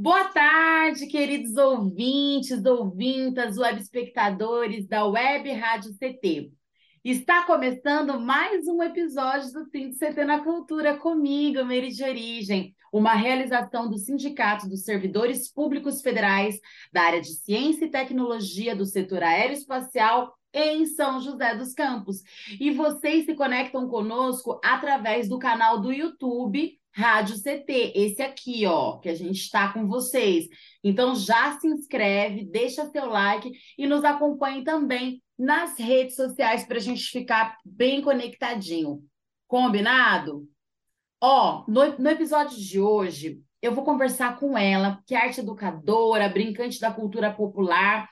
Boa tarde, queridos ouvintes, ouvintas, web espectadores da Web Rádio CT. Está começando mais um episódio do Sim CT na Cultura comigo, Meire de Origem, uma realização do Sindicato dos Servidores Públicos Federais da área de Ciência e Tecnologia do setor aeroespacial em São José dos Campos. E vocês se conectam conosco através do canal do YouTube Rádio CT, esse aqui, ó, que a gente está com vocês. Então já se inscreve, deixa seu like e nos acompanhe também nas redes sociais para a gente ficar bem conectadinho. Combinado? Ó, no, no episódio de hoje, eu vou conversar com ela, que é arte educadora, brincante da cultura popular,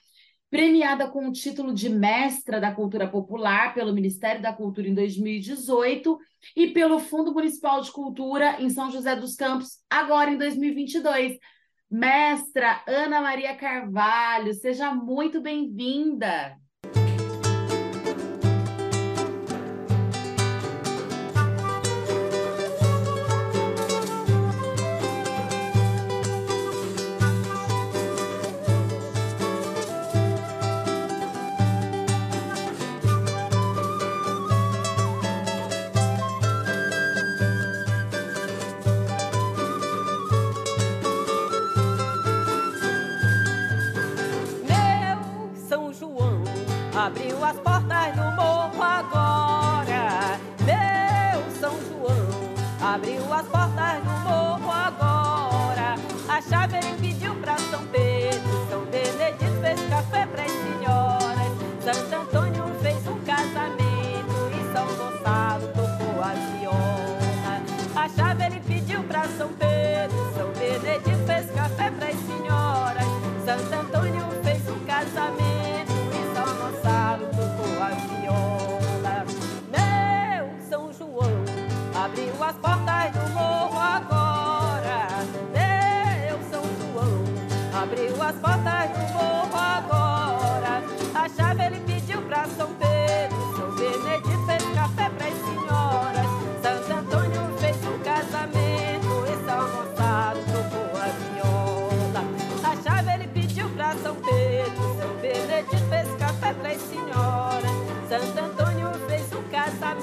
premiada com o título de Mestra da Cultura Popular pelo Ministério da Cultura em 2018 e pelo Fundo Municipal de Cultura em São José dos Campos, agora em 2022. Mestra Ana Maria Carvalho, seja muito bem-vinda. Abriu as portas do morro agora. Meu São João abriu as portas do morro agora. A chave ele pediu pra São Pedro, São Benedito fez café pras senhoras. Santo Antônio fez um casamento e São Gonçalo tocou a viola. A chave ele pediu pra São Pedro, São Benedito fez café pras senhoras. Santo Antônio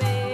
casamento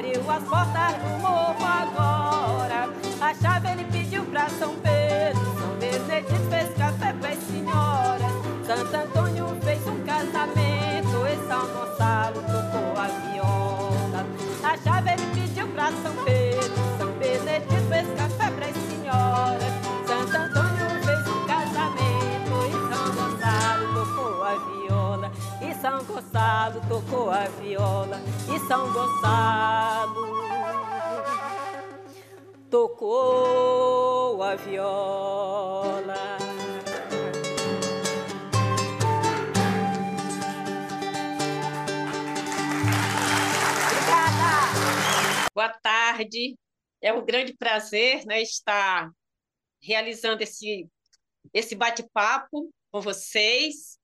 abriu as portas do morro agora. A chave ele pediu pra São Pedro, São Benedito fez café pras senhoras. Santo Antônio fez um casamento e São Gonçalo tocou a viola. São Gonçalo tocou a viola. E São Gonçalo tocou a viola. Obrigada! Boa tarde. É um grande prazer né, estar realizando esse, esse bate-papo com vocês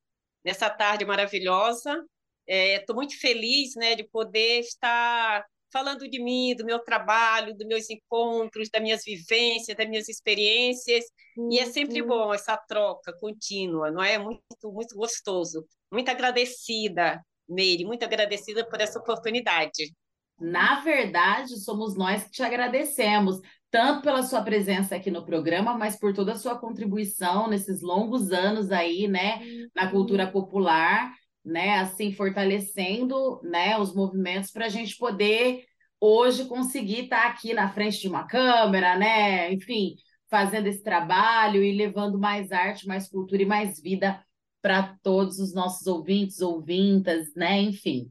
nessa tarde maravilhosa. Estou muito feliz né, de poder estar falando de mim, do meu trabalho, dos meus encontros, das minhas vivências, das minhas experiências. E é sempre bom essa troca contínua, não é? Muito, muito gostoso. Muito agradecida, Meire, muito agradecida por essa oportunidade. Na verdade, somos nós que te agradecemos tanto pela sua presença aqui no programa, mas por toda a sua contribuição nesses longos anos aí, né, na cultura popular, né, assim fortalecendo, né, os movimentos para a gente poder hoje conseguir estar tá aqui na frente de uma câmera, né, enfim, fazendo esse trabalho e levando mais arte, mais cultura e mais vida para todos os nossos ouvintes, ouvintas, né, enfim.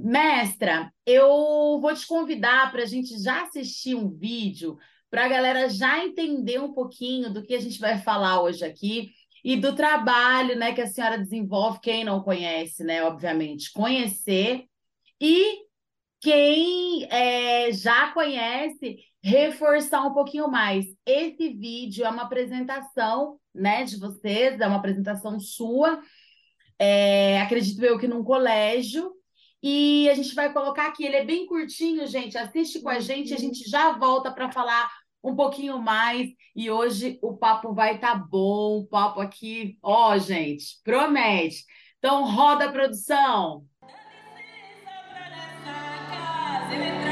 Mestra, eu vou te convidar para a gente já assistir um vídeo para a galera já entender um pouquinho do que a gente vai falar hoje aqui e do trabalho, né, que a senhora desenvolve. Quem não conhece, né, obviamente, conhecer e quem é, já conhece reforçar um pouquinho mais. Esse vídeo é uma apresentação, né, de vocês, é uma apresentação sua. É, acredito eu que num colégio e a gente vai colocar aqui, ele é bem curtinho, gente. Assiste com a gente, a gente já volta para falar um pouquinho mais. E hoje o papo vai estar tá bom, o papo aqui, ó, gente, promete. Então, roda a produção. Maravilha.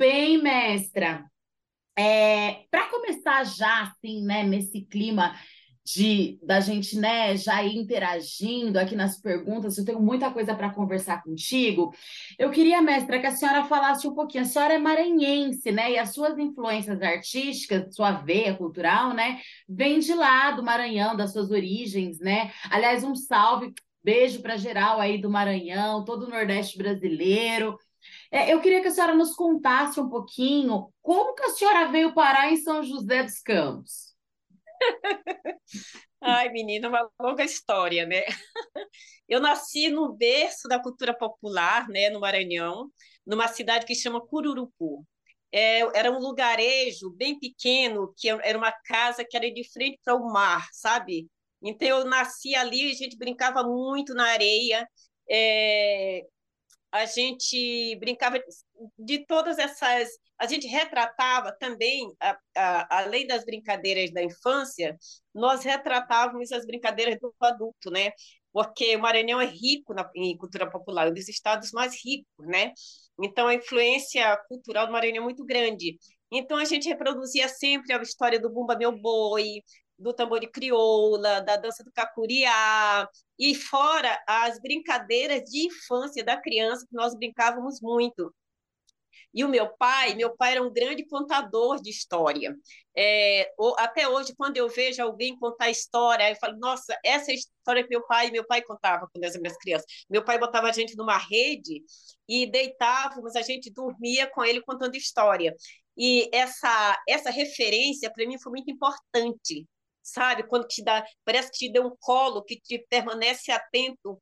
Bem, mestra. É, Para começar já, assim, né, nesse clima de da gente, né, já interagindo aqui nas perguntas, eu tenho muita coisa para conversar contigo. Eu queria, mestra, que a senhora falasse um pouquinho. A senhora é maranhense, né, e as suas influências artísticas, sua veia cultural, né, vem de lá do Maranhão, das suas origens, né? Aliás, um salve Beijo para geral aí do Maranhão, todo o Nordeste brasileiro. É, eu queria que a senhora nos contasse um pouquinho como que a senhora veio parar em São José dos Campos. Ai, menina, uma longa história, né? Eu nasci no berço da cultura popular, né, no Maranhão, numa cidade que chama Cururupu. É, era um lugarejo bem pequeno, que era uma casa que era de frente para o mar, sabe? Então, eu nasci ali, a gente brincava muito na areia, é, a gente brincava de todas essas. A gente retratava também, a, a, além das brincadeiras da infância, nós retratávamos as brincadeiras do adulto, né? Porque o Maranhão é rico na, em cultura popular, um dos estados mais ricos, né? Então, a influência cultural do Maranhão é muito grande. Então, a gente reproduzia sempre a história do Bumba Meu Boi, do tambor de crioula, da dança do cacuriá, e fora as brincadeiras de infância da criança, que nós brincávamos muito. E o meu pai, meu pai era um grande contador de história. É, até hoje, quando eu vejo alguém contar história, eu falo, nossa, essa é a história que meu pai meu pai contava quando era minhas crianças. Meu pai botava a gente numa rede e deitávamos, a gente dormia com ele contando história. E essa, essa referência, para mim, foi muito importante, sabe? Quando te dá, parece que te deu um colo que te permanece atento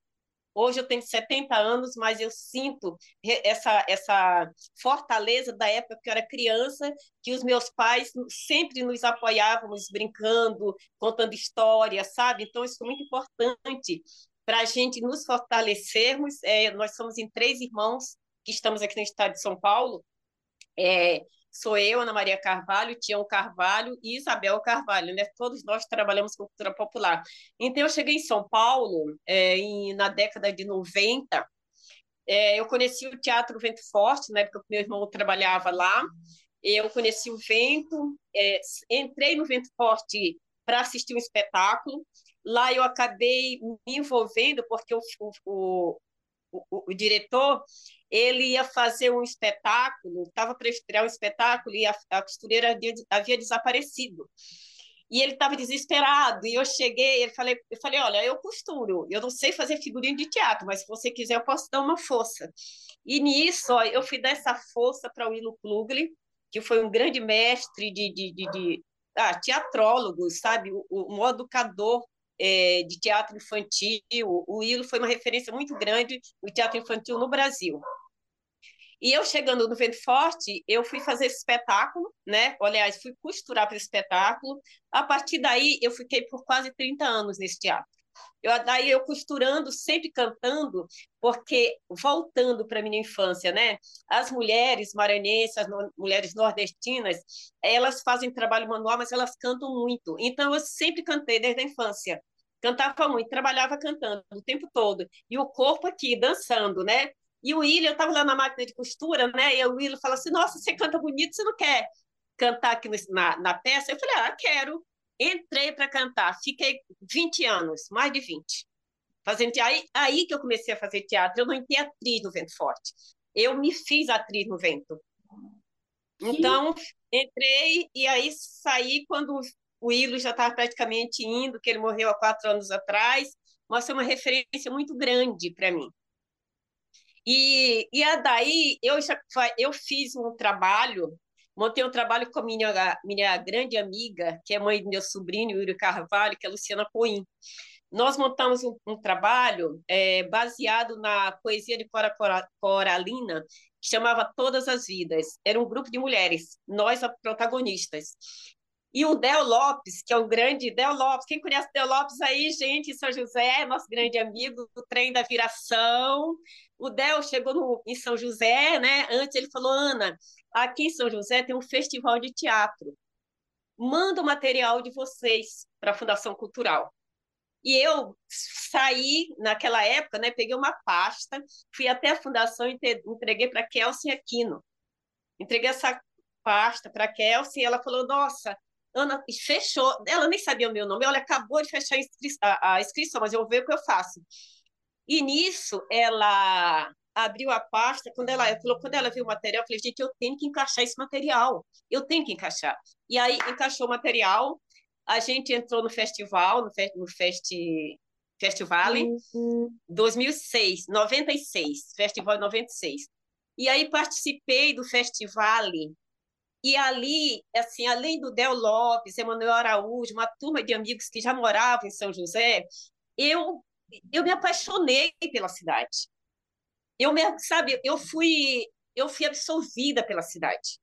Hoje eu tenho 70 anos, mas eu sinto essa, essa fortaleza da época que eu era criança, que os meus pais sempre nos apoiávamos brincando, contando histórias, sabe? Então, isso é muito importante para a gente nos fortalecermos. É, nós somos em três irmãos que estamos aqui no estado de São Paulo. É, sou eu, Ana Maria Carvalho, Tião Carvalho e Isabel Carvalho, né? Todos nós trabalhamos com cultura popular. Então, eu cheguei em São Paulo é, em, na década de 90. É, eu conheci o Teatro Vento Forte, na época que meu irmão trabalhava lá. Eu conheci o Vento, é, entrei no Vento Forte para assistir um espetáculo. Lá eu acabei me envolvendo, porque o, o, o, o diretor ele ia fazer um espetáculo, estava para estrear um espetáculo e a, a costureira havia, havia desaparecido. E ele estava desesperado. E eu cheguei, ele falei, eu falei, olha, eu costuro, eu não sei fazer figurinha de teatro, mas se você quiser eu posso dar uma força. E nisso, ó, eu fui dar essa força para o Willo Klugli, que foi um grande mestre de, de, de, de ah, teatrólogo, sabe, um educador é, de teatro infantil. O Willo foi uma referência muito grande no teatro infantil no Brasil. E eu chegando no Vento Forte, eu fui fazer esse espetáculo, né? Aliás, fui costurar para esse espetáculo. A partir daí, eu fiquei por quase 30 anos nesse teatro. Eu, daí eu costurando, sempre cantando, porque voltando para minha infância, né? As mulheres maranhenses, as no, mulheres nordestinas, elas fazem trabalho manual, mas elas cantam muito. Então eu sempre cantei desde a infância. Cantava muito, trabalhava cantando o tempo todo. E o corpo aqui dançando, né? E o William, eu estava lá na máquina de costura, né? E o William falou assim: Nossa, você canta bonito, você não quer cantar aqui na, na peça? Eu falei: Ah, quero. Entrei para cantar, fiquei 20 anos, mais de 20. Fazendo aí, aí que eu comecei a fazer teatro. Eu não entrei atriz no Vento Forte. Eu me fiz atriz no Vento. Então, entrei e aí saí quando o William já estava praticamente indo, que ele morreu há quatro anos atrás. Mas foi uma referência muito grande para mim. E, e a daí eu já eu fiz um trabalho, montei um trabalho com a minha, minha grande amiga, que é mãe do meu sobrinho, Yuri Carvalho, que é a Luciana Coim. Nós montamos um, um trabalho é, baseado na poesia de Cora, Cora Coralina, que chamava Todas as Vidas. Era um grupo de mulheres, nós protagonistas. E o Del Lopes, que é um grande Del Lopes, quem conhece Del Lopes aí, gente, São José, nosso grande amigo do trem da viração, o Del chegou no, em São José, né? Antes ele falou, Ana, aqui em São José tem um festival de teatro. Manda o material de vocês para a Fundação Cultural. E eu saí naquela época, né? Peguei uma pasta, fui até a fundação e entreguei para Kelsey Aquino. Entreguei essa pasta para Kelsey e ela falou: Nossa, Ana, fechou. Ela nem sabia o meu nome. Olha, acabou de fechar a, inscri a, a inscrição, mas eu vou ver o que eu faço. E nisso, ela abriu a pasta, quando ela falou, quando ela viu o material, eu falei, gente, eu tenho que encaixar esse material, eu tenho que encaixar. E aí encaixou o material, a gente entrou no festival, no, fe no festi Festival uhum. 2006, 96, Festival 96. E aí participei do festival e ali, assim, além do Del Lopes, Emanuel Araújo, uma turma de amigos que já moravam em São José, eu eu me apaixonei pela cidade. Eu me, sabe, eu fui, eu fui absorvida pela cidade.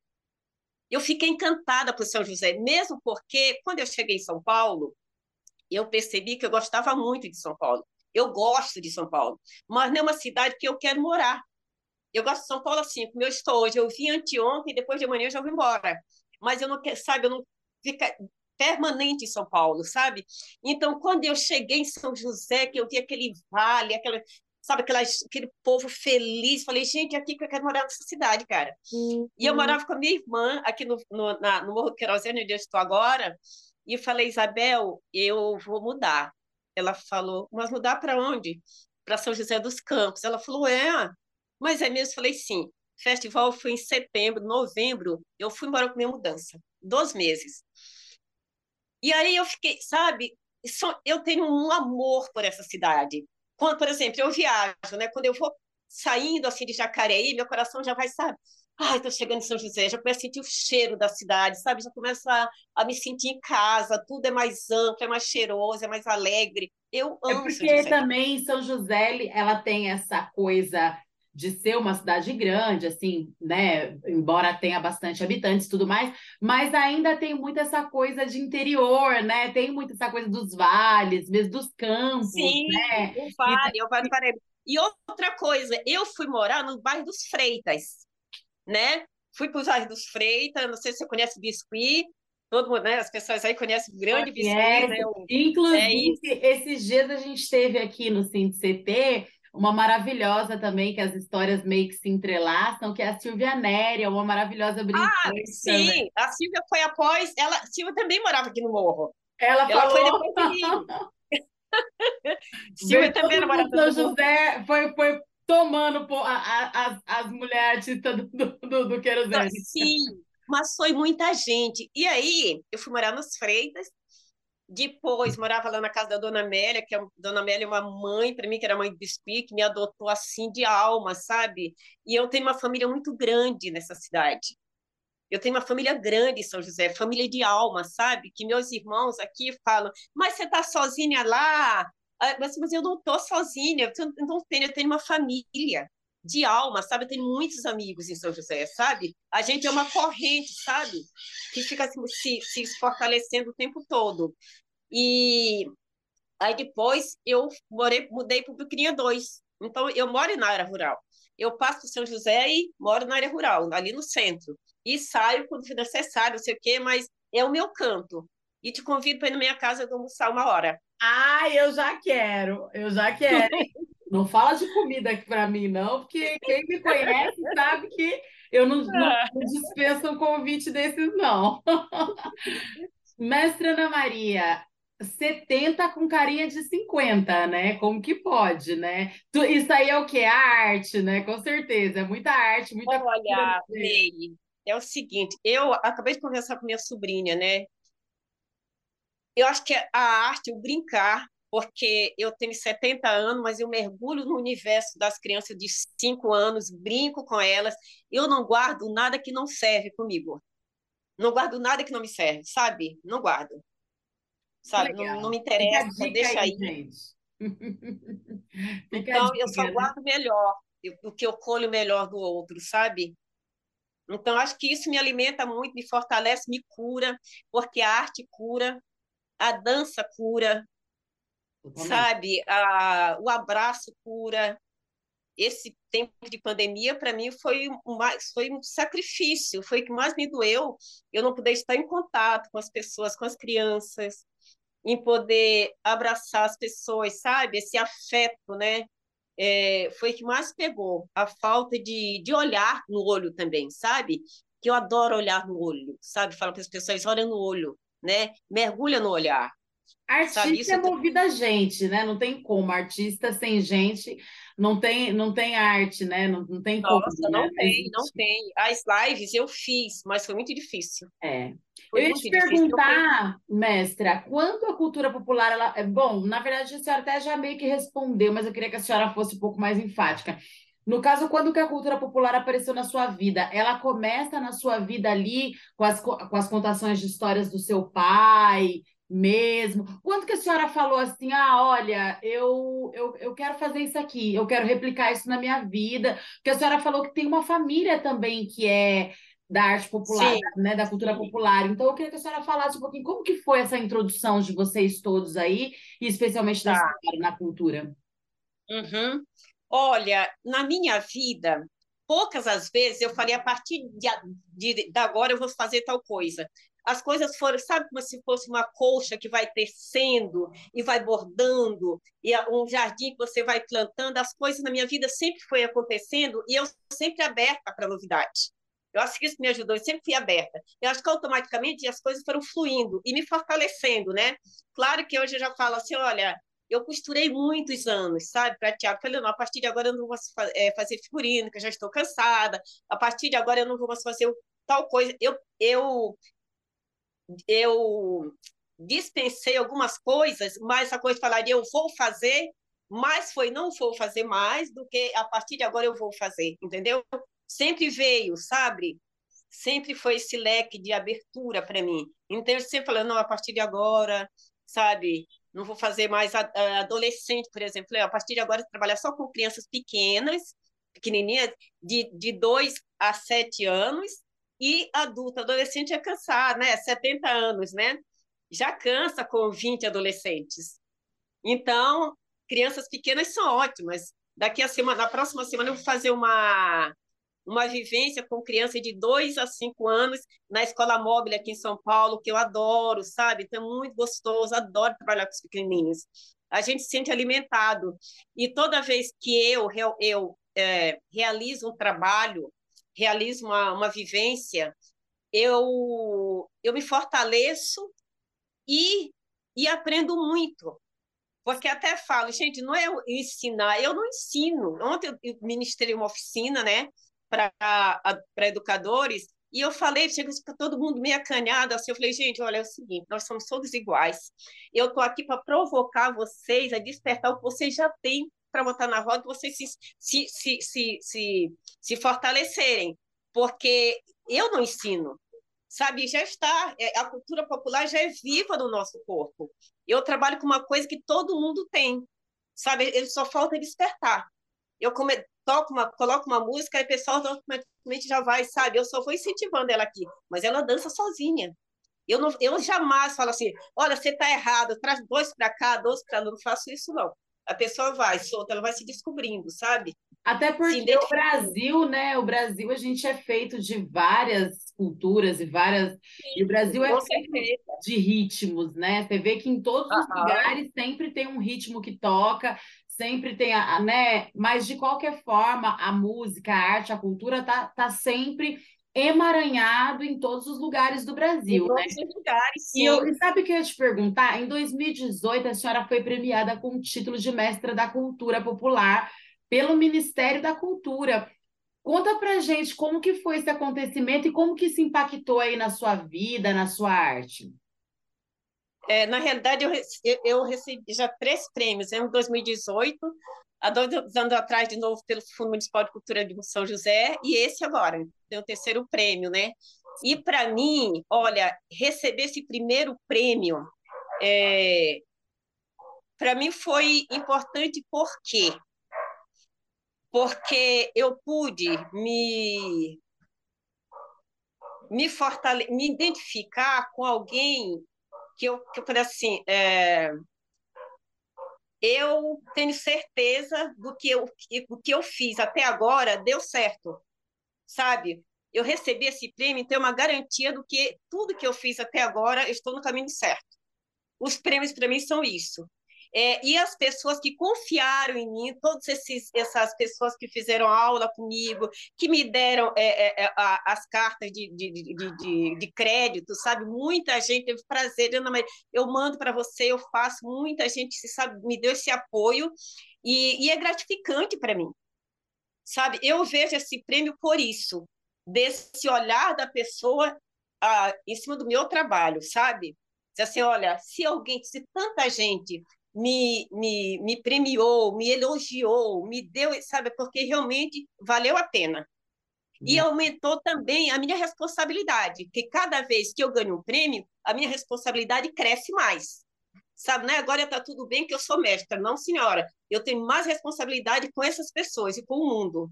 Eu fiquei encantada por São José, mesmo porque quando eu cheguei em São Paulo, eu percebi que eu gostava muito de São Paulo. Eu gosto de São Paulo, mas não é uma cidade que eu quero morar. Eu gosto de São Paulo assim, como eu estou hoje. Eu vim anteontem, depois de amanhã eu já vou embora. Mas eu não quero, sabe, eu não fica, permanente em São Paulo, sabe? Então, quando eu cheguei em São José, que eu vi aquele vale, aquela, sabe, aquela, aquele povo feliz, falei, gente, é aqui que eu quero morar nessa cidade, cara. Uhum. E eu morava com a minha irmã aqui no, no, na, no Morro do Querosene, onde eu estou agora, e falei, Isabel, eu vou mudar. Ela falou, mas mudar para onde? Para São José dos Campos. Ela falou, é, mas é mesmo? Falei, sim. Festival foi em setembro, novembro, eu fui embora com minha mudança. Dois meses. E aí eu fiquei, sabe, eu tenho um amor por essa cidade. Quando, por exemplo, eu viajo, né? Quando eu vou saindo assim de Jacareí, meu coração já vai, sabe, ai, estou chegando em São José, já começo a sentir o cheiro da cidade, sabe? Já começo a, a me sentir em casa, tudo é mais amplo, é mais cheiroso, é mais alegre. Eu É amo São porque José. também São José, ela tem essa coisa de ser uma cidade grande, assim, né? Embora tenha bastante habitantes e tudo mais, mas ainda tem muito essa coisa de interior, né? Tem muito essa coisa dos vales, mesmo dos campos, Sim, né? o Vale, o Vale do Paraíba. E outra coisa, eu fui morar no bairro dos Freitas, né? Fui para o bairro dos Freitas, não sei se você conhece Biscuit, todo mundo, né? As pessoas aí conhecem o grande Biscuit, né? Inclusive, É esses dias a gente teve aqui no Cinti CT uma maravilhosa também, que as histórias meio que se entrelaçam, que é a Silvia Neri, é uma maravilhosa Ah, brincante também. sim, a Silvia foi após, ela, a Silvia também morava aqui no Morro. Ela Ela foi falou. depois de mim. Silvia também era moradora São. José foi, foi tomando pô, a- a- as, as mulheres artistas do, do, do, do querosene. Sim, mas foi muita gente. E aí, eu fui morar nos Freitas, depois morava lá na casa da Dona Amélia, que a Dona Amélia é uma mãe para mim, que era mãe de Biscuit, que me adotou assim de alma, sabe? E eu tenho uma família muito grande nessa cidade. Eu tenho uma família grande em São José, família de alma, sabe? Que meus irmãos aqui falam, mas você está sozinha lá? Ah, Mas, mas eu não estou sozinha, eu tenho uma família de alma, sabe? Tenho muitos amigos em São José, sabe? A gente é uma corrente, sabe? Que fica se, se, se fortalecendo o tempo todo. E aí depois eu morei, mudei para o Bucrinha 2. Então eu moro na área rural. Eu passo para São José e moro na área rural, ali no centro. E saio quando for necessário, não sei o quê, mas é o meu canto. E te convido para ir na minha casa almoçar uma hora. Ai, eu já quero, eu já quero. Não fala de comida aqui para mim, não, porque quem me conhece sabe que eu não, não, não dispenso um convite desses, não. Mestre Ana Maria, 70 com carinha de 50, né? Como que pode, né? Tu- Isso aí é o quê? Arte, né? Com certeza, é muita arte, muita Olha. Meire, é o seguinte, eu acabei de conversar com minha sobrinha, né? Eu acho que a arte, o brincar, porque eu tenho 70 anos, mas eu mergulho no universo das crianças de 5 anos, brinco com elas, eu não guardo nada que não serve comigo. Não guardo nada que não me serve, sabe? Não guardo. Sabe? Não, não me interessa, deixa aí, aí. Então, eu só guardo melhor, o que eu colho melhor do outro, sabe? Então, acho que isso me alimenta muito, me fortalece, me cura, porque a arte cura, a dança cura, Totalmente. sabe? A, o abraço cura. Esse tempo de pandemia, para mim, foi mais, foi um sacrifício, foi o que mais me doeu. Eu não poder estar em contato com as pessoas, com as crianças, em poder abraçar as pessoas, sabe? Esse afeto, né? É, foi que mais pegou, a falta de, de olhar no olho também, sabe? Que eu adoro olhar no olho, sabe? Falo para as pessoas, olha no olho, né? Mergulha no olhar? Artista é movida a gente, né? Não tem como. Artista sem gente não tem, não tem arte, né? Não, não tem como, Nossa, né? não Não tem, não tem. As lives eu fiz, mas foi muito difícil. É. Foi Eu ia te perguntar, mestra, quanto a cultura popular, ela é bom, na verdade a senhora até já meio que respondeu, mas eu queria que a senhora fosse um pouco mais enfática. No caso, quando que a cultura popular apareceu na sua vida? Ela começa na sua vida ali com as, co- com as contações de histórias do seu pai mesmo? Quando que a senhora falou assim, ah, olha, eu, eu, eu quero fazer isso aqui, eu quero replicar isso na minha vida? Porque a senhora falou que tem uma família também que é da arte popular, Sim, né, da cultura popular. Então, eu queria que a senhora falasse um pouquinho como que foi essa introdução de vocês todos aí, e especialmente Tá. senhora na cultura. Uhum. Olha, na minha vida, poucas as vezes eu falei, a partir de, de, de agora eu vou fazer tal coisa. As coisas foram, sabe, como se fosse uma colcha que vai tecendo e vai bordando, e a- um jardim que você vai plantando. As coisas na minha vida sempre foi acontecendo e eu sempre aberta para novidade. Eu acho que isso me ajudou, eu sempre fui aberta. Eu acho que automaticamente as coisas foram fluindo e me fortalecendo, né? Claro que hoje eu já falo assim, olha, eu costurei muitos anos, sabe, prateado. Falei, não, a partir de agora eu não vou eh, fazer figurino, que eu já estou cansada. A partir de agora eu não vou mais fazer tal coisa. Eu, eu, eu dispensei algumas coisas, mas a coisa falaria, eu vou fazer, mas foi não vou fazer mais do que a partir de agora eu vou fazer, entendeu? sempre veio, sabe? Sempre foi esse leque de abertura para mim. Então, eu sempre falando, não, a partir de agora, sabe? Não vou fazer mais adolescente, por exemplo. A partir de agora, trabalhar só com crianças pequenas, pequenininhas, de, de 2 a 7 anos, e adulto, adolescente é cansar, né? 70 anos, né? Já cansa com 20 adolescentes. Então, crianças pequenas são ótimas. Daqui a semana, na próxima semana, eu vou fazer uma uma vivência com criança de 2 a 5 anos na escola móvel aqui em São Paulo, que eu adoro, sabe? Então, é muito gostoso, adoro trabalhar com os pequenininhos. A gente se sente alimentado. E toda vez que eu, eu, é, realizo um trabalho, realizo uma, uma vivência, eu, eu me fortaleço e, e aprendo muito. Porque até falo, gente, não é ensinar, eu não ensino. Ontem eu ministrei uma oficina, né, para educadores, e eu falei, chega todo mundo meio acanhado, assim, eu falei, gente, olha, é o seguinte, nós somos todos iguais. Eu estou aqui para provocar vocês a despertar o que vocês já têm para botar na roda, vocês se, se, se, se, se, se fortalecerem. Porque eu não ensino, sabe? Já está, é, a cultura popular já é viva no nosso corpo. Eu trabalho com uma coisa que todo mundo tem, sabe? Ele só falta despertar. Eu come, toco uma, coloco uma música e o pessoal automaticamente já vai, sabe? Eu só vou incentivando ela aqui, mas ela dança sozinha. Eu, não, eu jamais falo assim, olha, você está errado, traz dois para cá, dois para lá, não faço isso não. A pessoa vai solta, ela vai se descobrindo, sabe? Até porque o Brasil, né? O Brasil, a gente é feito de várias culturas e várias. Sim, e o Brasil é feito de ritmos, né? Você vê que em todos os lugares sempre tem um ritmo que toca, sempre tem a, né? Mas de qualquer forma, a música, a arte, a cultura tá, tá sempre emaranhado em todos os lugares do Brasil, em né? Todos os lugares, sim. E, eu, sabe o que eu ia te perguntar? Em 2018, a senhora foi premiada com o título de mestra da cultura popular pelo Ministério da Cultura. Conta pra gente como que foi esse acontecimento e como que isso impactou aí na sua vida, na sua arte. É, na realidade, eu, eu recebi já três prêmios, em 2018, há dois anos atrás, de novo, pelo Fundo Municipal de Cultura de São José, e esse agora, tem o terceiro prêmio, né? E para mim, olha, receber esse primeiro prêmio, é, para mim foi importante por quê? Porque eu pude me me fortale me identificar com alguém que eu, que eu falei assim, é, eu tenho certeza do que eu, do que eu fiz até agora deu certo, sabe? Eu recebi esse prêmio, então é uma garantia do que tudo que eu fiz até agora, eu estou no caminho certo. Os prêmios para mim são isso. É, e as pessoas que confiaram em mim, todas esses, essas pessoas que fizeram aula comigo, que me deram é, é, é as cartas de, de, de, de, crédito, sabe? Muita gente teve prazer, Ana Maria, eu mando para você, eu faço, muita gente sabe, me deu esse apoio e, e é gratificante para mim, sabe? Eu vejo esse prêmio por isso, desse olhar da pessoa em cima do meu trabalho, sabe? Diz assim, olha, se alguém, se tanta gente me, me, me premiou, me elogiou, me deu, sabe, porque realmente valeu a pena. E uhum. aumentou também a minha responsabilidade, porque cada vez que eu ganho um prêmio, a minha responsabilidade cresce mais. Sabe, né? Agora está tudo bem que eu sou mestra. Não, senhora. Eu tenho mais responsabilidade com essas pessoas e com o mundo.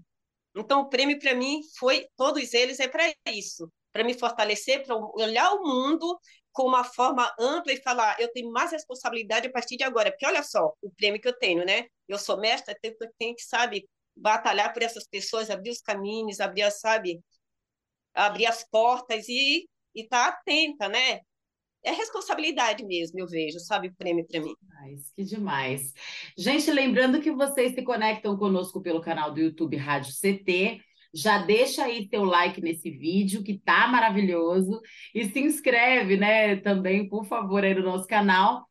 Então, o prêmio para mim foi, todos eles é para isso, para me fortalecer, para olhar o mundo com uma forma ampla e falar, eu tenho mais responsabilidade a partir de agora, porque olha só o prêmio que eu tenho, né? Eu sou mestra, tenho, tenho que, sabe, batalhar por essas pessoas, abrir os caminhos, abrir, sabe, abrir as portas e estar tá atenta, né? É responsabilidade mesmo, eu vejo, sabe, o prêmio para mim. Que demais. Gente, lembrando que vocês se conectam conosco pelo canal do YouTube Rádio CT, já deixa aí teu like nesse vídeo, que tá maravilhoso, e se inscreve, né, também, por favor, aí no nosso canal.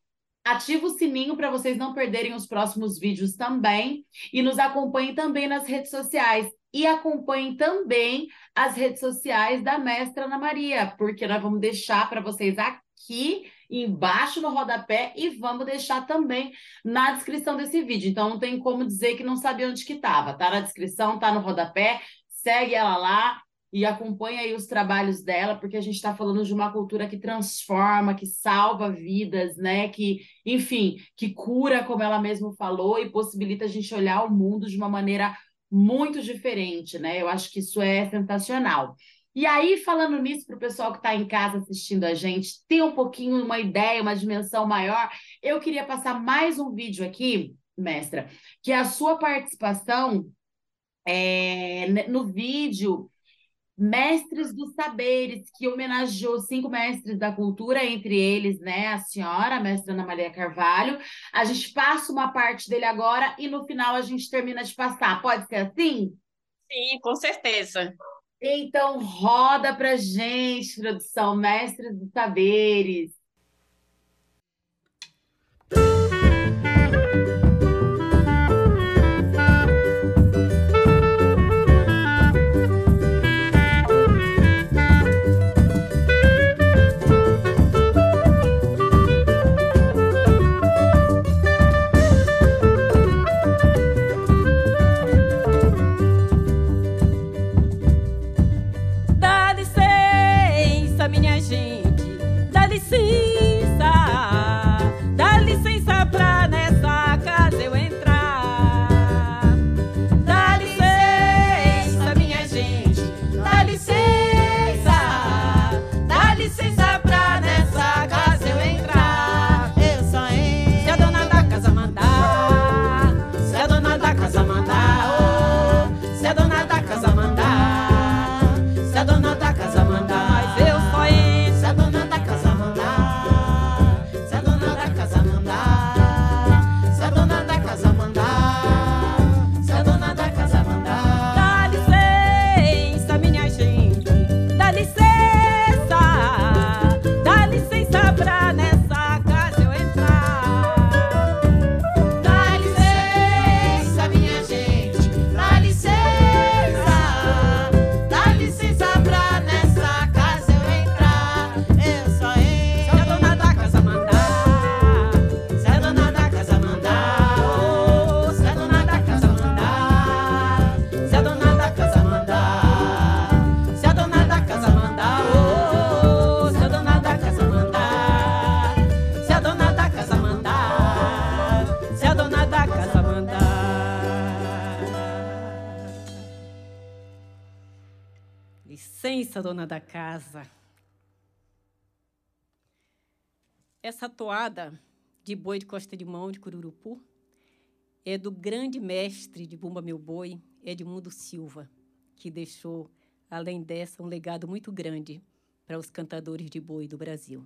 Ativa o sininho para vocês não perderem os próximos vídeos também. E nos acompanhem também nas redes sociais. E acompanhem também as redes sociais da Mestra Ana Maria, porque nós vamos deixar para vocês aqui embaixo no rodapé e vamos deixar também na descrição desse vídeo. Então não tem como dizer que não sabia onde que estava. Tá na descrição, tá no rodapé segue ela lá e acompanha aí os trabalhos dela, porque a gente está falando de uma cultura que transforma, que salva vidas, né? Que, enfim, que cura, como ela mesma falou, e possibilita a gente olhar o mundo de uma maneira muito diferente, né? Eu acho que isso é sensacional. E aí, falando nisso, para o pessoal que está em casa assistindo a gente, ter um pouquinho uma ideia, uma dimensão maior, eu queria passar mais um vídeo aqui, mestra, que é a sua participação é, no vídeo Mestres dos Saberes, que homenageou cinco mestres da cultura, entre eles, né, a senhora, a mestra Ana Maria Carvalho. A gente passa uma parte dele agora e no final a gente termina de passar. Pode ser assim? Sim, com certeza. Então, roda pra gente, produção, Mestres dos Saberes. Essa toada de boi de costa de mão, de cururupu, é do grande mestre de Bumba Meu Boi, Edmundo Silva, que deixou, além dessa, um legado muito grande para os cantadores de boi do Brasil.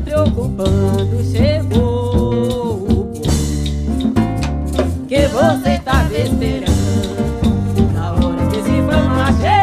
preocupando, chegou o que você tá esperando. Na hora que se fama chegou.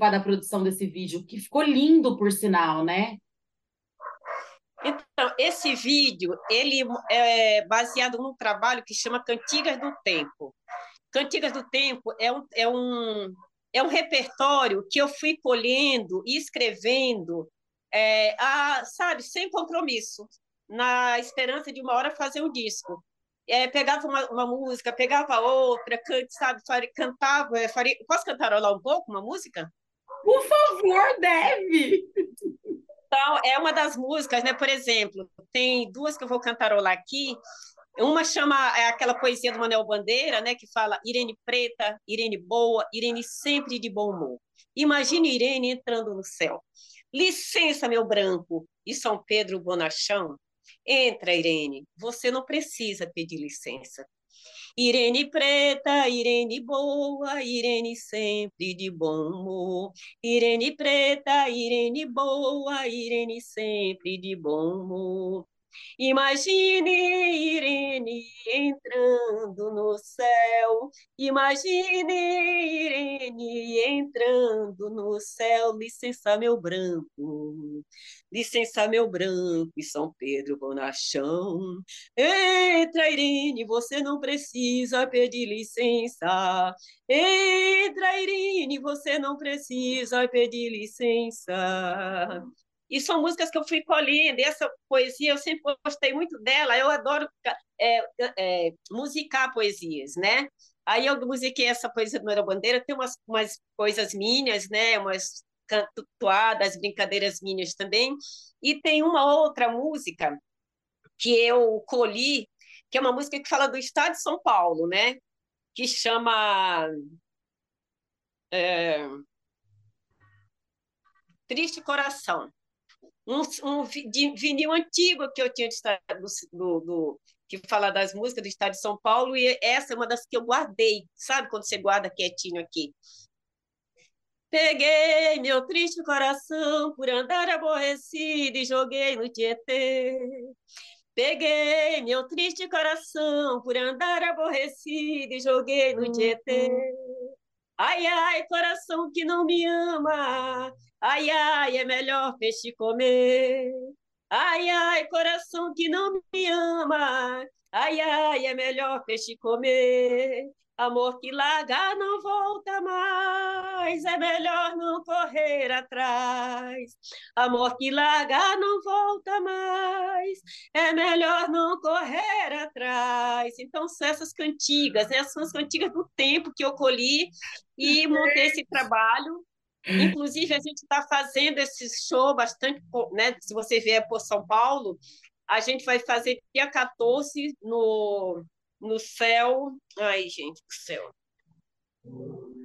Participar da produção desse vídeo? Que ficou lindo, por sinal, né? Então, esse vídeo, ele é baseado num trabalho que chama Cantigas do Tempo. Cantigas do Tempo é um, é um, é um repertório que eu fui colhendo e escrevendo, é, a, sabe, sem compromisso, na esperança de uma hora fazer um disco. É, pegava uma, uma, música, pegava outra, cante, sabe, cantava, é, faria, posso cantarolar um pouco uma música? Por favor, deve! Então, é uma das músicas, né? Por exemplo, tem duas que eu vou cantarolar aqui. Uma chama é aquela poesia do Manuel Bandeira, né, que fala Irene preta, Irene boa, Irene sempre de bom humor. Imagine Irene entrando no céu. Licença, meu branco, e São Pedro Bonachão. Entra, Irene, você não precisa pedir licença. Irene preta, Irene boa, Irene sempre de bom humor. Irene preta, Irene boa, Irene sempre de bom humor. Imagine Irene entrando no céu, imagine Irene entrando no céu, licença meu branco, licença meu branco e São Pedro Bonachão. Entra Irene, você não precisa pedir licença. Entra Irene, você não precisa pedir licença. E são músicas que eu fui colhendo, essa poesia eu sempre gostei muito dela, eu adoro é, é, musicar poesias, né? Aí eu musiquei essa poesia do Noura Bandeira, tem umas, umas coisas minhas, né? Umas cantuadas, brincadeiras minhas também, e tem uma outra música que eu colhi, que é uma música que fala do estado de São Paulo, né? Que chama... É... Triste Coração um, um vinil antigo que eu tinha do, do, que fala das músicas do estado de São Paulo, e essa é uma das que eu guardei, sabe quando você guarda quietinho aqui? Peguei meu triste coração por andar aborrecido e joguei no Tietê. Peguei meu triste coração por andar aborrecido e joguei no Tietê. Ai, ai, coração que não me ama, Ai, ai, é melhor peixe comer. Ai, ai, coração que não me ama. Ai, ai, é melhor peixe comer. Amor que larga não volta mais, é melhor não correr atrás. Amor que larga não volta mais, é melhor não correr atrás. Então, são essas cantigas, né? são as cantigas do tempo que eu colhi e montei esse trabalho Inclusive, a gente está fazendo esse show bastante, né? Se você vier por São Paulo, a gente vai fazer dia 14 no, no céu. Ai, gente do céu.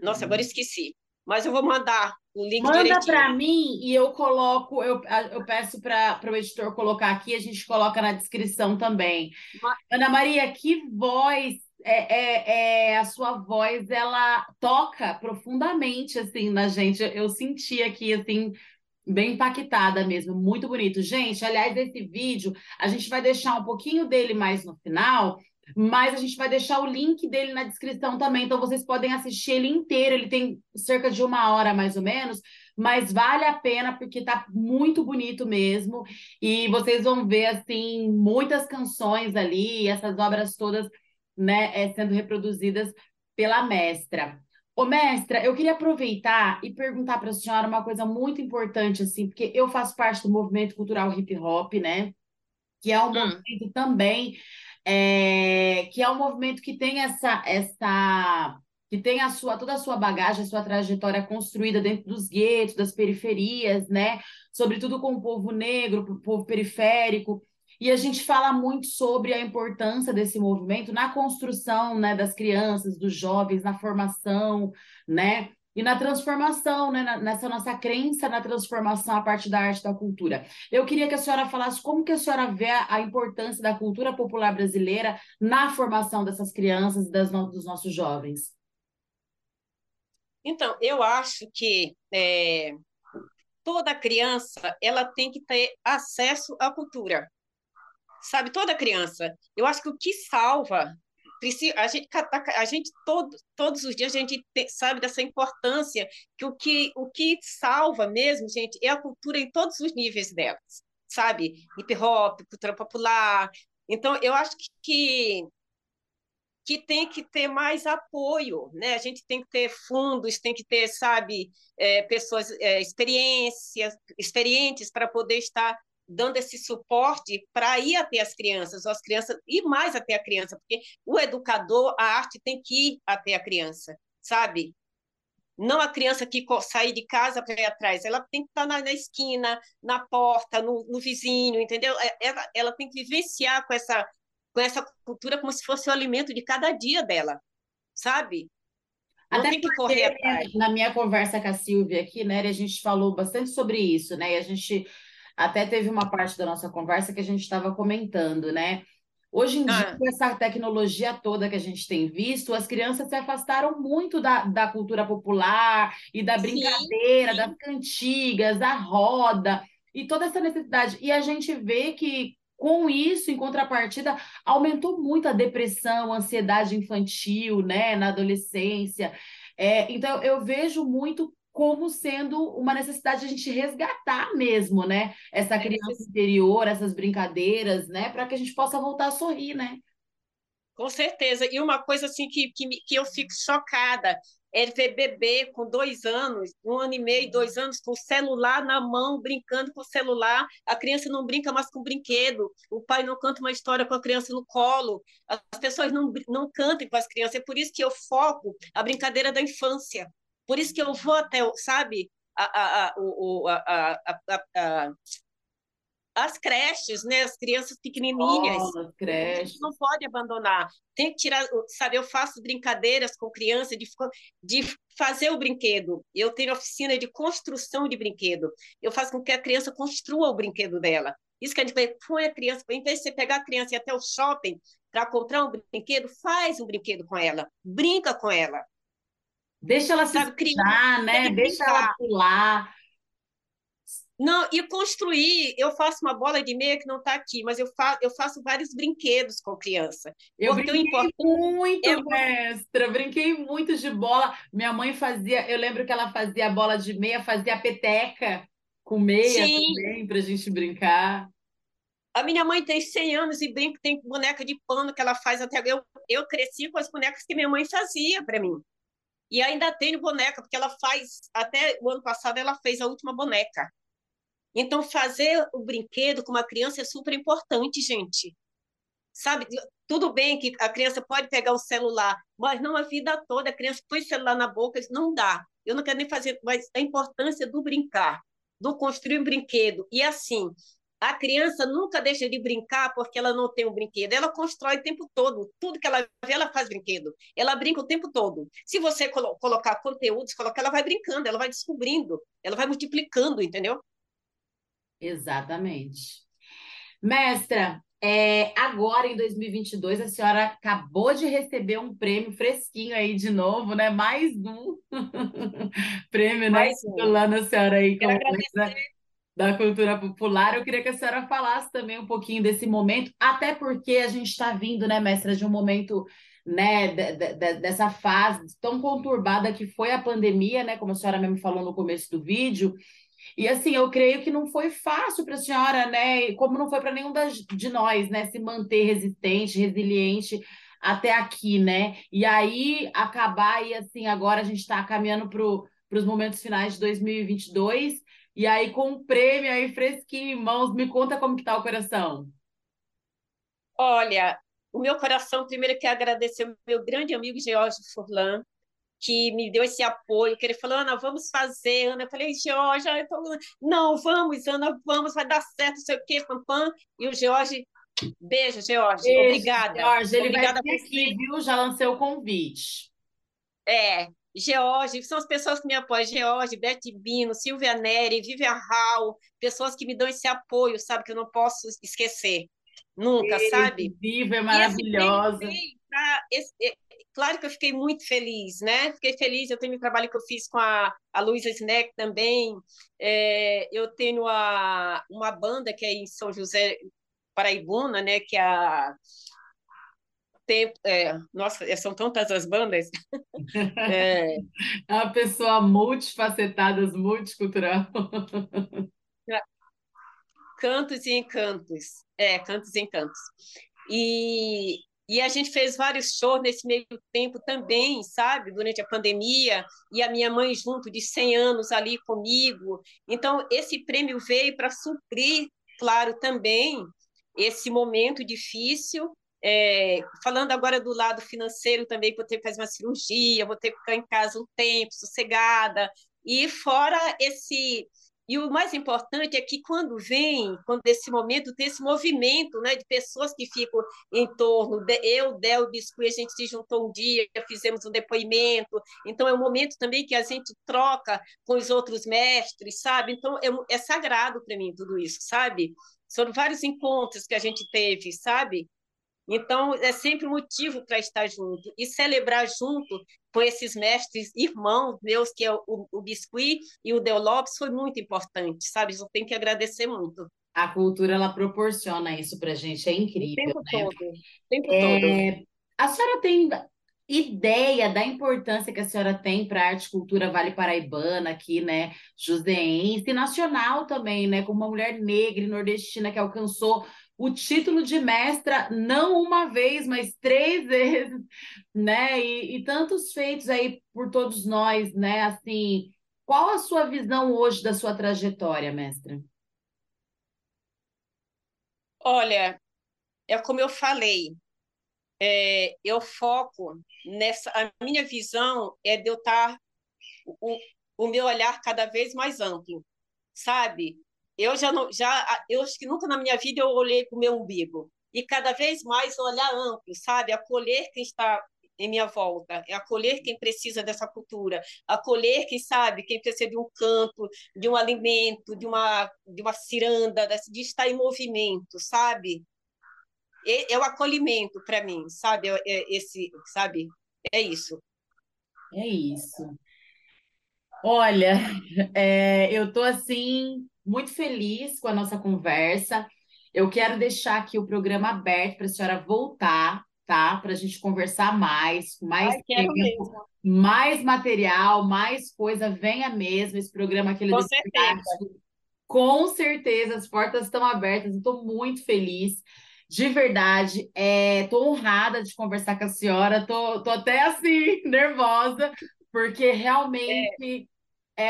Nossa, agora esqueci. Mas eu vou mandar o link Manda para mim e eu coloco, eu, eu peço para o editor colocar aqui, a gente coloca na descrição também. Mas... Ana Maria, que voz é, é, é, a sua voz ela toca profundamente assim na gente. Eu, eu senti aqui assim bem impactada mesmo, muito bonito. Gente, aliás, esse vídeo a gente vai deixar um pouquinho dele mais no final, mas a gente vai deixar o link dele na descrição também, então vocês podem assistir ele inteiro. Ele tem cerca de uma hora mais ou menos, mas vale a pena porque tá muito bonito mesmo. E vocês vão ver assim muitas canções ali, essas obras todas né, é, sendo reproduzidas pela mestra. Ô, mestra, eu queria aproveitar e perguntar para a senhora uma coisa muito importante, assim, porque eu faço parte do movimento cultural hip hop, né? Que é um hum. movimento também, é, que é um movimento que tem essa, essa que tem a sua, toda a sua bagagem, a sua trajetória construída dentro dos guetos, das periferias, né? Sobretudo com o povo negro, o povo periférico. E a gente fala muito sobre a importância desse movimento na construção né, das crianças, dos jovens, na formação, né? E na transformação, né, nessa nossa crença na transformação a partir da arte da cultura. Eu queria que a senhora falasse como que a senhora vê a importância da cultura popular brasileira na formação dessas crianças e das dos nossos jovens. Então, eu acho que é, toda criança ela tem que ter acesso à cultura sabe? Toda criança. Eu acho que o que salva a gente, a gente todo, todos os dias a gente sabe dessa importância que o que o que salva mesmo, gente, é a cultura em todos os níveis delas, sabe? Hip hop, cultura popular. Então, eu acho que que tem que ter mais apoio, né? A gente tem que ter fundos, tem que ter, sabe, é, pessoas é, experiências, experientes para poder estar dando esse suporte para ir até as crianças, ou as crianças ir mais até a criança, porque o educador, a arte tem que ir até a criança, sabe? Não a criança que sair de casa para ir atrás, ela tem que estar na, na esquina, na porta, no, no, vizinho, entendeu? É, ela, ela tem que vivenciar com essa, com essa cultura como se fosse o alimento de cada dia dela, sabe? Não Até tem que correr atrás. Na minha conversa com a Silvia aqui, né, a gente falou bastante sobre isso, né? E a gente até teve uma parte da nossa conversa que a gente estava comentando, né? Hoje em dia, ah. com essa tecnologia toda que a gente tem visto, as crianças se afastaram muito da, da cultura popular e da brincadeira, sim, sim. das cantigas, da roda e toda essa necessidade. E a gente vê que com isso, em contrapartida, aumentou muito a depressão, a ansiedade infantil, né, na adolescência. É, então, eu vejo muito como sendo uma necessidade de a gente resgatar mesmo, né? Essa é, criança interior, essas brincadeiras, né? Para que a gente possa voltar a sorrir, né? Com certeza. E uma coisa assim que, que, que eu fico chocada é ver bebê com dois anos, um ano e meio, dois anos, com o celular na mão, brincando com o celular. A criança não brinca mais com brinquedo, o pai não canta uma história com a criança no colo, as pessoas não, não cantam com as crianças. É por isso que eu foco a brincadeira da infância. Por isso que eu vou até, sabe, a, a, a, as creches, né? As crianças pequenininhas. Oh, creches. A gente não pode abandonar. Tem que tirar, sabe? Eu faço brincadeiras com criança de, de fazer o brinquedo. Eu tenho oficina de construção de brinquedo. Eu faço com que a criança construa o brinquedo dela. Isso que a gente põe a criança, em vez de você pegar a criança e ir até o shopping para comprar um brinquedo, faz um brinquedo com ela, brinca com ela. Deixa ela se criar, né? Deixa ela pular. Não, e construir, eu faço uma bola de meia que não está aqui, mas eu, fa eu faço vários brinquedos com criança. Eu brinquei muito, é... mestra, brinquei muito de bola. Minha mãe fazia, eu lembro que ela fazia bola de meia, fazia peteca com meia Sim. também, para a gente brincar. A minha mãe tem 100 anos e brinca, tem boneca de pano que ela faz até. Eu, eu cresci com as bonecas que minha mãe fazia para mim. E ainda tenho boneca, porque ela faz, até o ano passado, ela fez a última boneca. Então, fazer o brinquedo com uma criança é super importante, gente. Sabe, tudo bem que a criança pode pegar o celular, mas não a vida toda. A criança põe o celular na boca, não dá. Eu não quero nem fazer, mas a importância do brincar, do construir um brinquedo. E assim, a criança nunca deixa de brincar porque ela não tem um brinquedo. Ela constrói o tempo todo. Tudo que ela vê, ela faz brinquedo. Ela brinca o tempo todo. Se você colo colocar conteúdos, colocar, ela vai brincando, ela vai descobrindo, ela vai multiplicando, entendeu? Exatamente. Mestra, é, agora em 2022 a senhora acabou de receber um prêmio fresquinho aí de novo, né? Mais um prêmio, né? Mais um. a senhora aí. Quero agradecer da cultura popular. Eu queria que a senhora falasse também um pouquinho desse momento, até porque a gente está vindo, né, mestra, de um momento, né, de, de, dessa fase tão conturbada que foi a pandemia, né, como a senhora mesmo falou no começo do vídeo. E assim, eu creio que não foi fácil para a senhora, né, como não foi para nenhum das, de nós, né, se manter resistente, resiliente até aqui, né? E aí acabar e assim, agora a gente está caminhando para os momentos finais de 2022 e aí, com o prêmio aí fresquinho em mãos, me conta como que tá o coração. Olha, o meu coração, primeiro, quer agradecer ao meu grande amigo George Furlan, que me deu esse apoio, que ele falou, Ana, vamos fazer, Ana. Eu falei, George, eu tô... não, vamos, Ana, vamos, vai dar certo, não sei o quê, pam, pam. E o George, beijo, George, beijo, obrigada. George, ele obrigada vai vir aqui, viu? Já lancei o convite. É, George, são as pessoas que me apoiam, George, Beth Bino, Silvia Neri, Vivian Hall, pessoas que me dão esse apoio, sabe, que eu não posso esquecer, nunca, Ei, sabe? Viva, é maravilhosa. Esse, esse, é, claro que eu fiquei muito feliz, né? Fiquei feliz, eu tenho o trabalho que eu fiz com a, a Luísa Snack também, é, eu tenho a, uma banda que é em São José Paraibuna, né, que é a tempo. É, nossa, são tantas as bandas. É, é uma pessoa multifacetada, multicultural. Cantos e encantos. É, cantos e encantos. E, e a gente fez vários shows nesse meio tempo também, sabe? Durante a pandemia, e a minha mãe junto de 100 anos ali comigo. Então, esse prêmio veio para suprir, claro, também esse momento difícil. É, falando agora do lado financeiro também, vou ter que fazer uma cirurgia, vou ter que ficar em casa um tempo, sossegada. E fora esse e o mais importante é que quando vem, quando esse momento tem esse movimento, né, de pessoas que ficam em torno, de, eu, Del, Biscuit, a gente se juntou um dia, fizemos um depoimento, então é um momento também que a gente troca com os outros mestres, sabe? Então é, é sagrado para mim tudo isso, sabe? Foram vários encontros que a gente teve, sabe? Então, é sempre motivo para estar junto e celebrar junto com esses mestres irmãos meus, que é o, o Biscuit e o Del Lopes, foi muito importante, sabe? Eu tenho que agradecer muito. A cultura, ela proporciona isso para a gente, é incrível. O tempo né? todo. Tempo é... todo. A senhora tem ideia da importância que a senhora tem para a arte e cultura Vale Paraibana aqui, né, joseense e nacional também, né, como uma mulher negra e nordestina que alcançou o título de mestra não uma vez, mas três vezes, né? E, e, tantos feitos aí por todos nós, né? Assim, qual a sua visão hoje da sua trajetória, mestra? Olha, é como eu falei, é, eu foco nessa. A minha visão é de eu estar o, o meu olhar cada vez mais amplo, sabe? Eu já não, já, eu acho que nunca na minha vida eu olhei para o meu umbigo. E cada vez mais olhar amplo, sabe? Acolher quem está em minha volta, é acolher quem precisa dessa cultura, acolher quem sabe, quem precisa de um canto, de um alimento, de uma, de uma ciranda, de estar em movimento, sabe? É, é o acolhimento para mim, sabe? É, é esse, sabe? É isso. É isso. Olha, é, eu tô assim muito feliz com a nossa conversa. Eu quero deixar aqui o programa aberto para a senhora voltar, tá? Para a gente conversar mais, mais Ai, tempo, mais material, mais coisa. Venha mesmo esse programa aqui. Com certeza. Com certeza, as portas estão abertas. Estou muito feliz. De verdade, estou é, honrada de conversar com a senhora. Tô até assim, nervosa, porque realmente é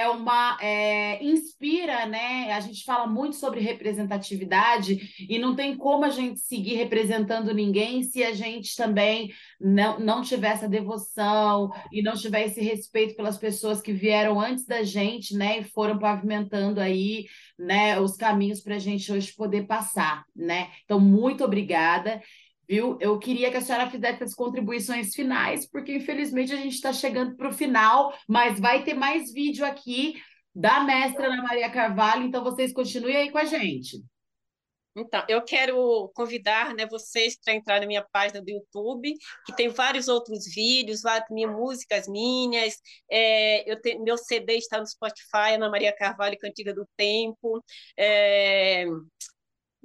uma é, inspira, né? A gente fala muito sobre representatividade e não tem como a gente seguir representando ninguém se a gente também não, não tiver essa devoção e não tiver esse respeito pelas pessoas que vieram antes da gente, né? E foram pavimentando aí, né? Os caminhos para a gente hoje poder passar, né? Então, muito obrigada viu? Eu queria que a senhora fizesse as contribuições finais, porque infelizmente a gente está chegando para o final, mas vai ter mais vídeo aqui da mestra Ana Maria Carvalho, então vocês continuem aí com a gente. Então, eu quero convidar né, vocês para entrar na minha página do YouTube, que tem vários outros vídeos, várias minhas músicas minhas. É, eu tenho, meu CD está no Spotify, Ana Maria Carvalho, Cantiga do Tempo. É,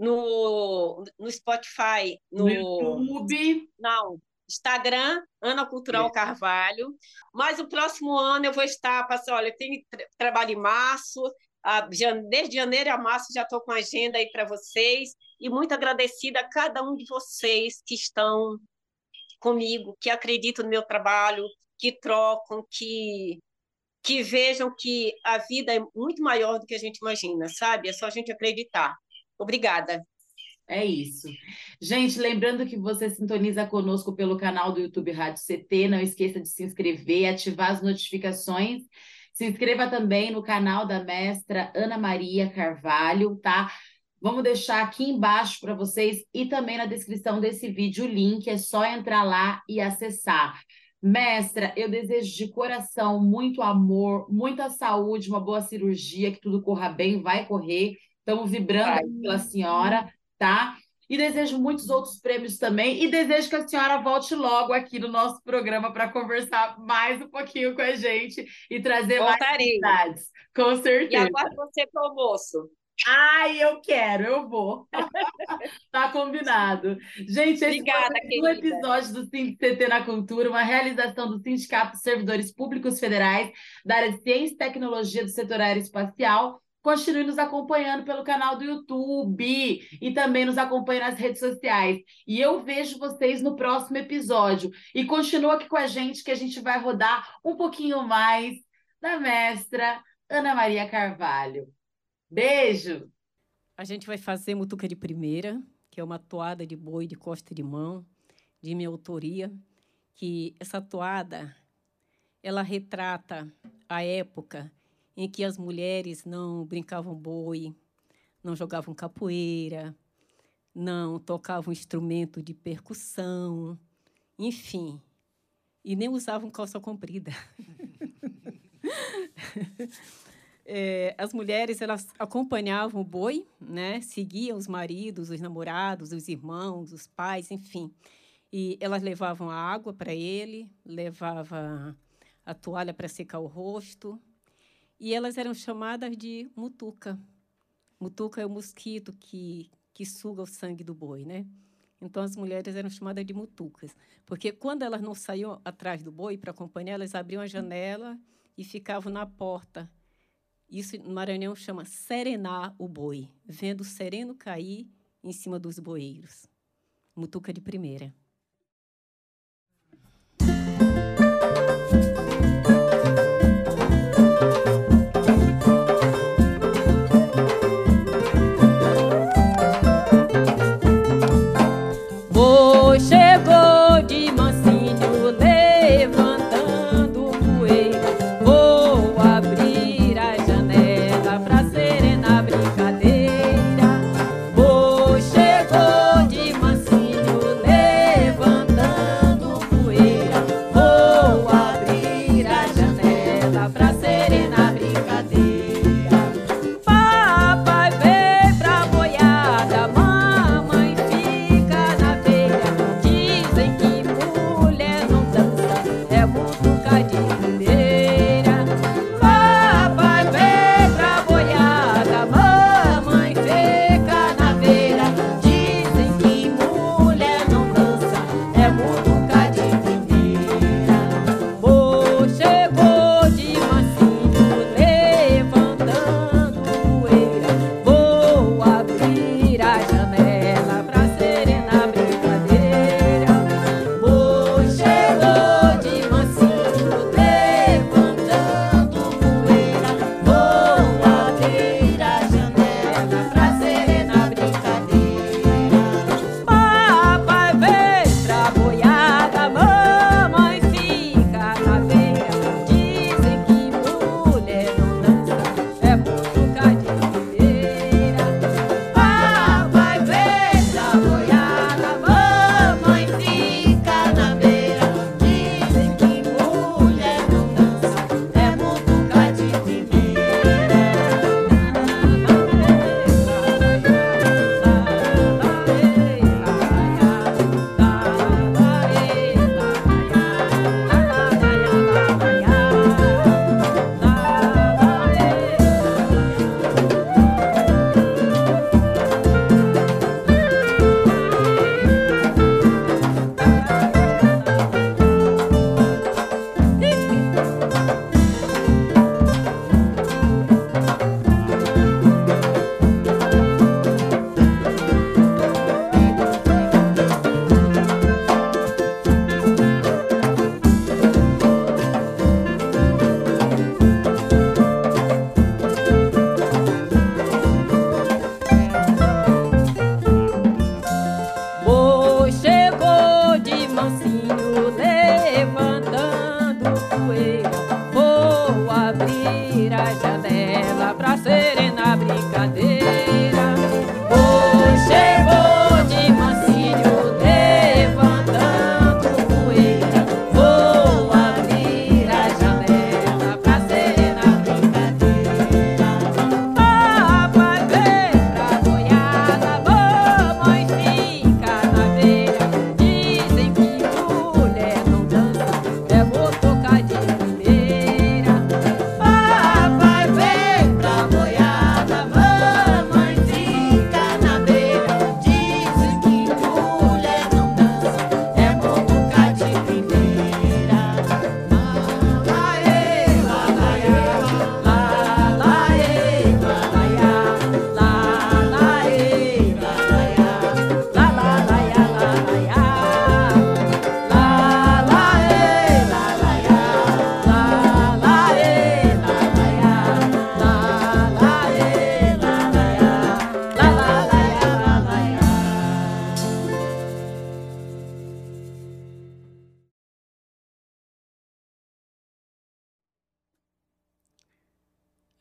no, no Spotify, no, no YouTube. Não, Instagram, Ana Cultural é. Carvalho. Mas o próximo ano eu vou estar passando, olha, eu tenho tra trabalho em março, a, desde janeiro a março já estou com agenda aí para vocês. E muito agradecida a cada um de vocês que estão comigo, que acreditam no meu trabalho, que trocam, que que vejam que a vida é muito maior do que a gente imagina, sabe? É só a gente acreditar. Obrigada. É isso. Gente, lembrando que você sintoniza conosco pelo canal do YouTube Rádio CT, não esqueça de se inscrever, ativar as notificações. Se inscreva também no canal da mestra Ana Maria Carvalho, tá? Vamos deixar aqui embaixo para vocês e também na descrição desse vídeo o link, é só entrar lá e acessar. Mestra, eu desejo de coração muito amor, muita saúde, uma boa cirurgia, que tudo corra bem, vai correr Estamos vibrando Ai. pela senhora, tá? E desejo muitos outros prêmios também. E desejo que a senhora volte logo aqui no nosso programa para conversar mais um pouquinho com a gente e trazer Voltarei. mais novidades. Com certeza. E aguardo você para o almoço. Ai, eu quero, eu vou. Tá combinado. Gente, esse Obrigada, foi um episódio do CT na Cultura, uma realização do Sindicato dos Servidores Públicos Federais da área de Ciência e Tecnologia do setor aeroespacial. Continue nos acompanhando pelo canal do YouTube e também nos acompanhe nas redes sociais. E eu vejo vocês no próximo episódio. E continua aqui com a gente que a gente vai rodar um pouquinho mais da mestra Ana Maria Carvalho. Beijo! A gente vai fazer Mutuca de Primeira, que é uma toada de boi de costa de mão, de minha autoria, que essa toada, ela retrata a época em que as mulheres não brincavam boi, não jogavam capoeira, não tocavam instrumento de percussão, enfim, e nem usavam calça comprida. É, as mulheres elas acompanhavam o boi, né? Seguiam os maridos, os namorados, os irmãos, os pais, enfim. E elas levavam a água para ele, levava a toalha para secar o rosto, e elas eram chamadas de mutuca. Mutuca é o mosquito que que suga o sangue do boi, né? Então as mulheres eram chamadas de mutucas, porque quando elas não saíam atrás do boi para acompanhar, elas abriam a janela e ficavam na porta isso no Maranhão chama serenar o boi, vendo o sereno cair em cima dos boeiros. Mutuca de primeira.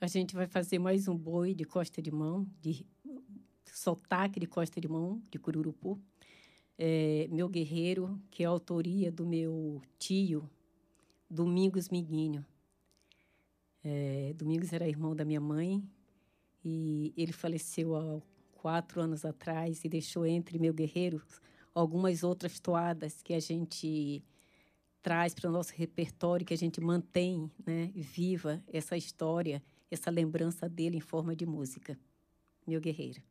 A gente vai fazer mais um boi de costa de mão, de sotaque de costa de mão, de Cururupu. É, meu guerreiro, que é a autoria do meu tio, Domingos Miguinho. É, Domingos era irmão da minha mãe e ele faleceu há quatro anos atrás e deixou entre meu guerreiro algumas outras toadas que a gente traz para o nosso repertório, que a gente mantém né, viva essa história, essa lembrança dele em forma de música. Meu guerreiro.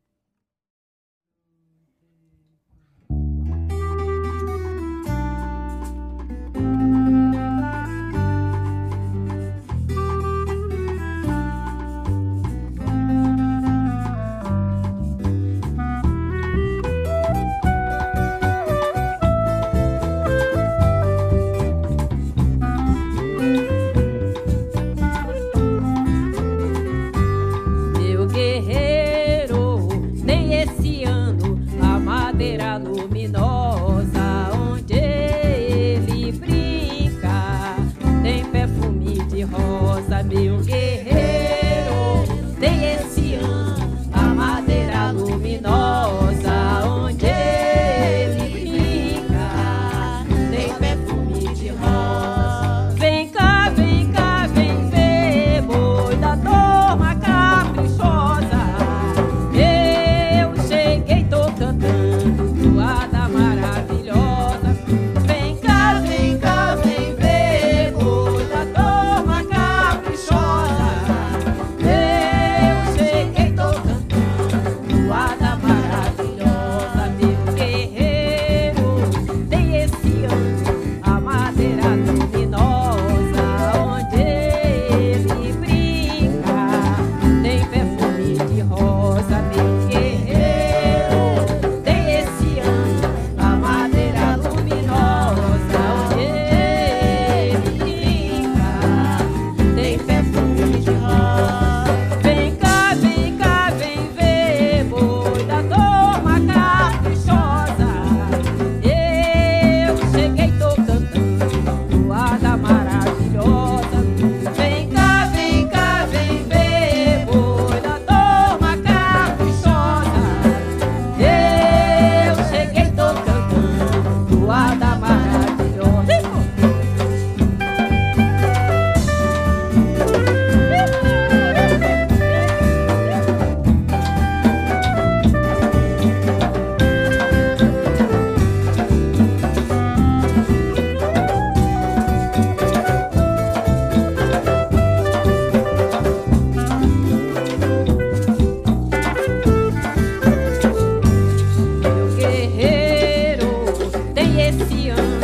Esse ano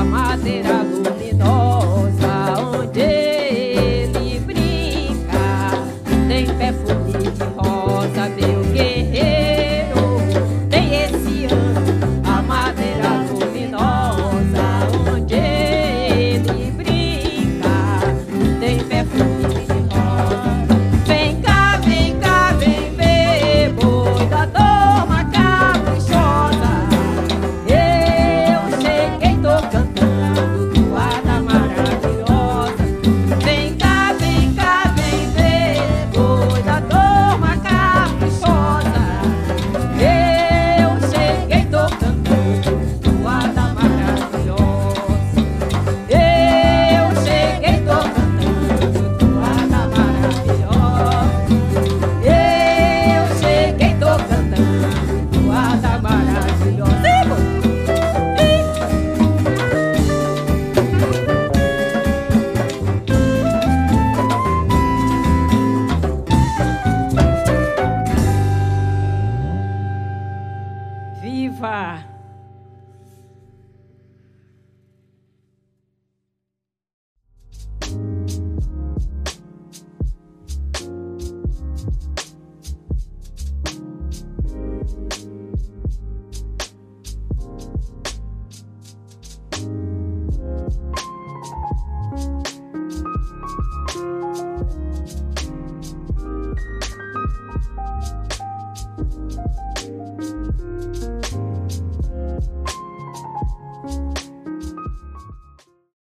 a madeira luminosa.